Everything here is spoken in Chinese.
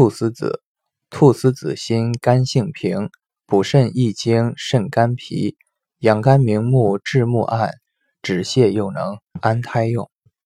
菟丝子，菟丝子心甘性平，补肾益精，肾肝脾，养肝明目，治目暗，止泻又能安胎用。